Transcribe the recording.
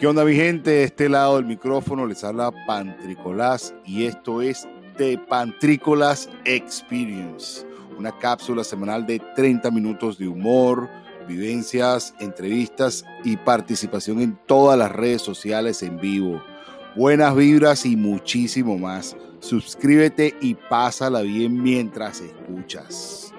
¿Qué onda mi gente? De este lado del micrófono les habla Pantricolás y esto es The Pantrícolas Experience, una cápsula semanal de 30 minutos de humor, vivencias, entrevistas y participación en todas las redes sociales en vivo. Buenas vibras y muchísimo más. Suscríbete y pásala bien mientras escuchas.